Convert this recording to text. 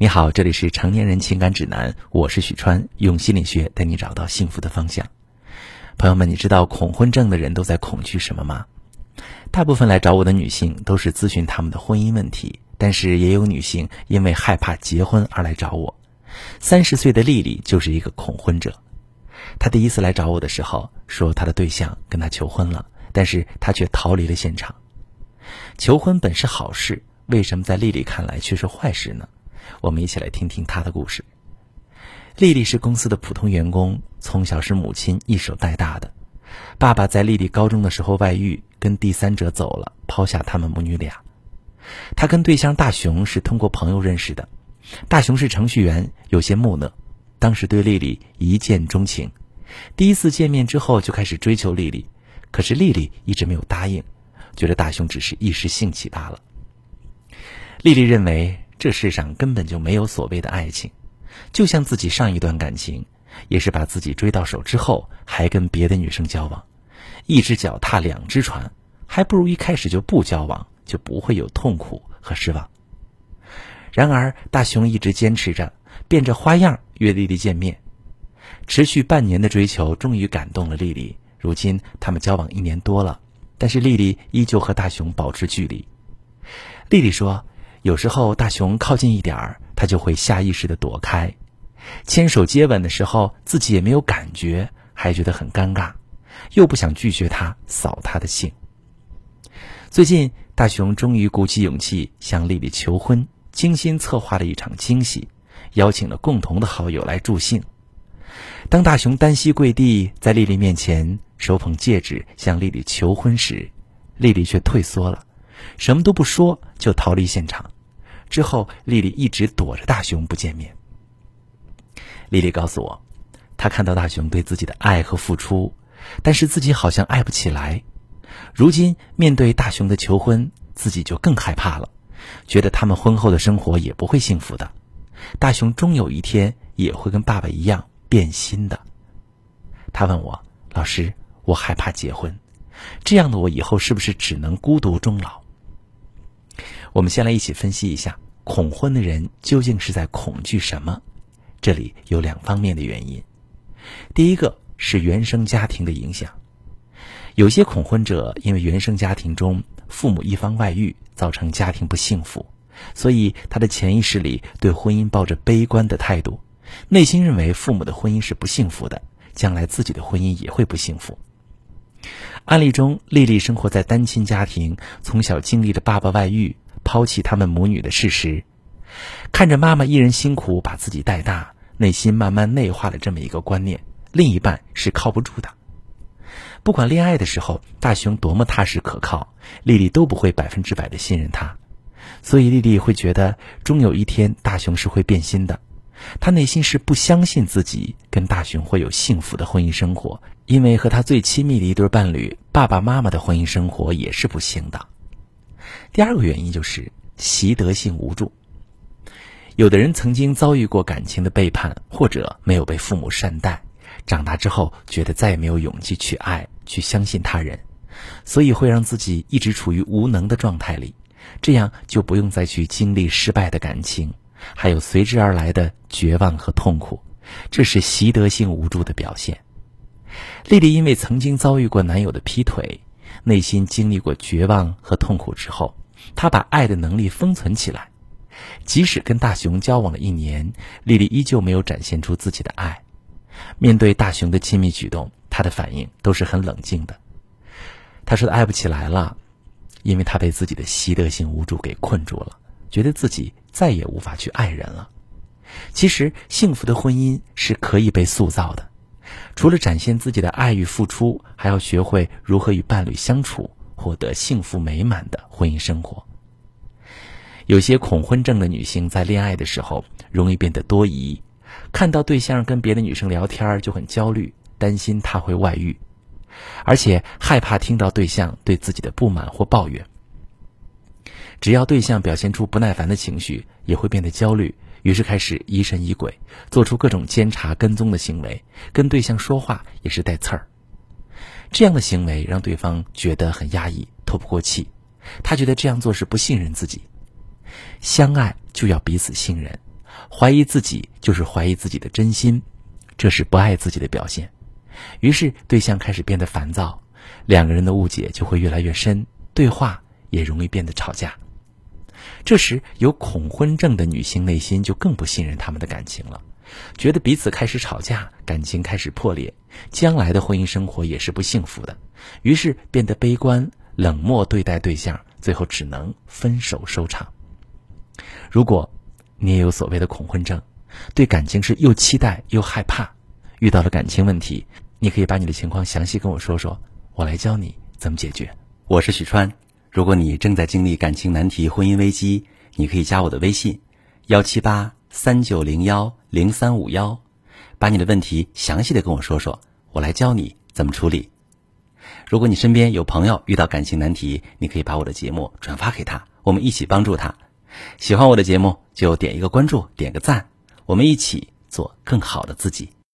你好，这里是成年人情感指南，我是许川，用心理学带你找到幸福的方向。朋友们，你知道恐婚症的人都在恐惧什么吗？大部分来找我的女性都是咨询他们的婚姻问题，但是也有女性因为害怕结婚而来找我。三十岁的丽丽就是一个恐婚者。她第一次来找我的时候，说她的对象跟她求婚了，但是她却逃离了现场。求婚本是好事，为什么在丽丽看来却是坏事呢？我们一起来听听她的故事。丽丽是公司的普通员工，从小是母亲一手带大的。爸爸在丽丽高中的时候外遇，跟第三者走了，抛下他们母女俩。她跟对象大雄是通过朋友认识的。大雄是程序员，有些木讷，当时对丽丽一见钟情。第一次见面之后就开始追求丽丽，可是丽丽一直没有答应，觉得大雄只是一时兴起罢了。丽丽认为。这世上根本就没有所谓的爱情，就像自己上一段感情，也是把自己追到手之后，还跟别的女生交往，一只脚踏两只船，还不如一开始就不交往，就不会有痛苦和失望。然而，大雄一直坚持着，变着花样约丽丽见面，持续半年的追求终于感动了丽丽。如今他们交往一年多了，但是丽丽依旧和大雄保持距离。丽丽说。有时候大雄靠近一点儿，他就会下意识的躲开；牵手接吻的时候，自己也没有感觉，还觉得很尴尬，又不想拒绝他扫他的兴。最近，大雄终于鼓起勇气向丽丽求婚，精心策划了一场惊喜，邀请了共同的好友来助兴。当大雄单膝跪地在丽丽面前，手捧戒指向丽丽求婚时，丽丽却退缩了。什么都不说就逃离现场，之后丽丽一直躲着大雄不见面。丽丽告诉我，她看到大雄对自己的爱和付出，但是自己好像爱不起来。如今面对大雄的求婚，自己就更害怕了，觉得他们婚后的生活也不会幸福的。大雄终有一天也会跟爸爸一样变心的。他问我：“老师，我害怕结婚，这样的我以后是不是只能孤独终老？”我们先来一起分析一下，恐婚的人究竟是在恐惧什么？这里有两方面的原因。第一个是原生家庭的影响，有些恐婚者因为原生家庭中父母一方外遇，造成家庭不幸福，所以他的潜意识里对婚姻抱着悲观的态度，内心认为父母的婚姻是不幸福的，将来自己的婚姻也会不幸福。案例中，丽丽生活在单亲家庭，从小经历着爸爸外遇。抛弃他们母女的事实，看着妈妈一人辛苦把自己带大，内心慢慢内化了这么一个观念：另一半是靠不住的。不管恋爱的时候大雄多么踏实可靠，丽丽都不会百分之百的信任他，所以丽丽会觉得终有一天大雄是会变心的。她内心是不相信自己跟大雄会有幸福的婚姻生活，因为和他最亲密的一对伴侣爸爸妈妈的婚姻生活也是不幸的。第二个原因就是习得性无助。有的人曾经遭遇过感情的背叛，或者没有被父母善待，长大之后觉得再也没有勇气去爱、去相信他人，所以会让自己一直处于无能的状态里，这样就不用再去经历失败的感情，还有随之而来的绝望和痛苦，这是习得性无助的表现。丽丽因为曾经遭遇过男友的劈腿。内心经历过绝望和痛苦之后，她把爱的能力封存起来。即使跟大雄交往了一年，丽丽依旧没有展现出自己的爱。面对大雄的亲密举动，她的反应都是很冷静的。她说：“爱不起来了，因为她被自己的习得性无助给困住了，觉得自己再也无法去爱人了。”其实，幸福的婚姻是可以被塑造的。除了展现自己的爱与付出，还要学会如何与伴侣相处，获得幸福美满的婚姻生活。有些恐婚症的女性在恋爱的时候容易变得多疑，看到对象跟别的女生聊天就很焦虑，担心他会外遇，而且害怕听到对象对自己的不满或抱怨。只要对象表现出不耐烦的情绪，也会变得焦虑。于是开始疑神疑鬼，做出各种监察跟踪的行为，跟对象说话也是带刺儿。这样的行为让对方觉得很压抑，透不过气。他觉得这样做是不信任自己。相爱就要彼此信任，怀疑自己就是怀疑自己的真心，这是不爱自己的表现。于是对象开始变得烦躁，两个人的误解就会越来越深，对话也容易变得吵架。这时有恐婚症的女性内心就更不信任他们的感情了，觉得彼此开始吵架，感情开始破裂，将来的婚姻生活也是不幸福的，于是变得悲观冷漠对待对象，最后只能分手收场。如果你也有所谓的恐婚症，对感情是又期待又害怕，遇到了感情问题，你可以把你的情况详细跟我说说，我来教你怎么解决。我是许川。如果你正在经历感情难题、婚姻危机，你可以加我的微信：幺七八三九零幺零三五幺，把你的问题详细的跟我说说，我来教你怎么处理。如果你身边有朋友遇到感情难题，你可以把我的节目转发给他，我们一起帮助他。喜欢我的节目就点一个关注，点个赞，我们一起做更好的自己。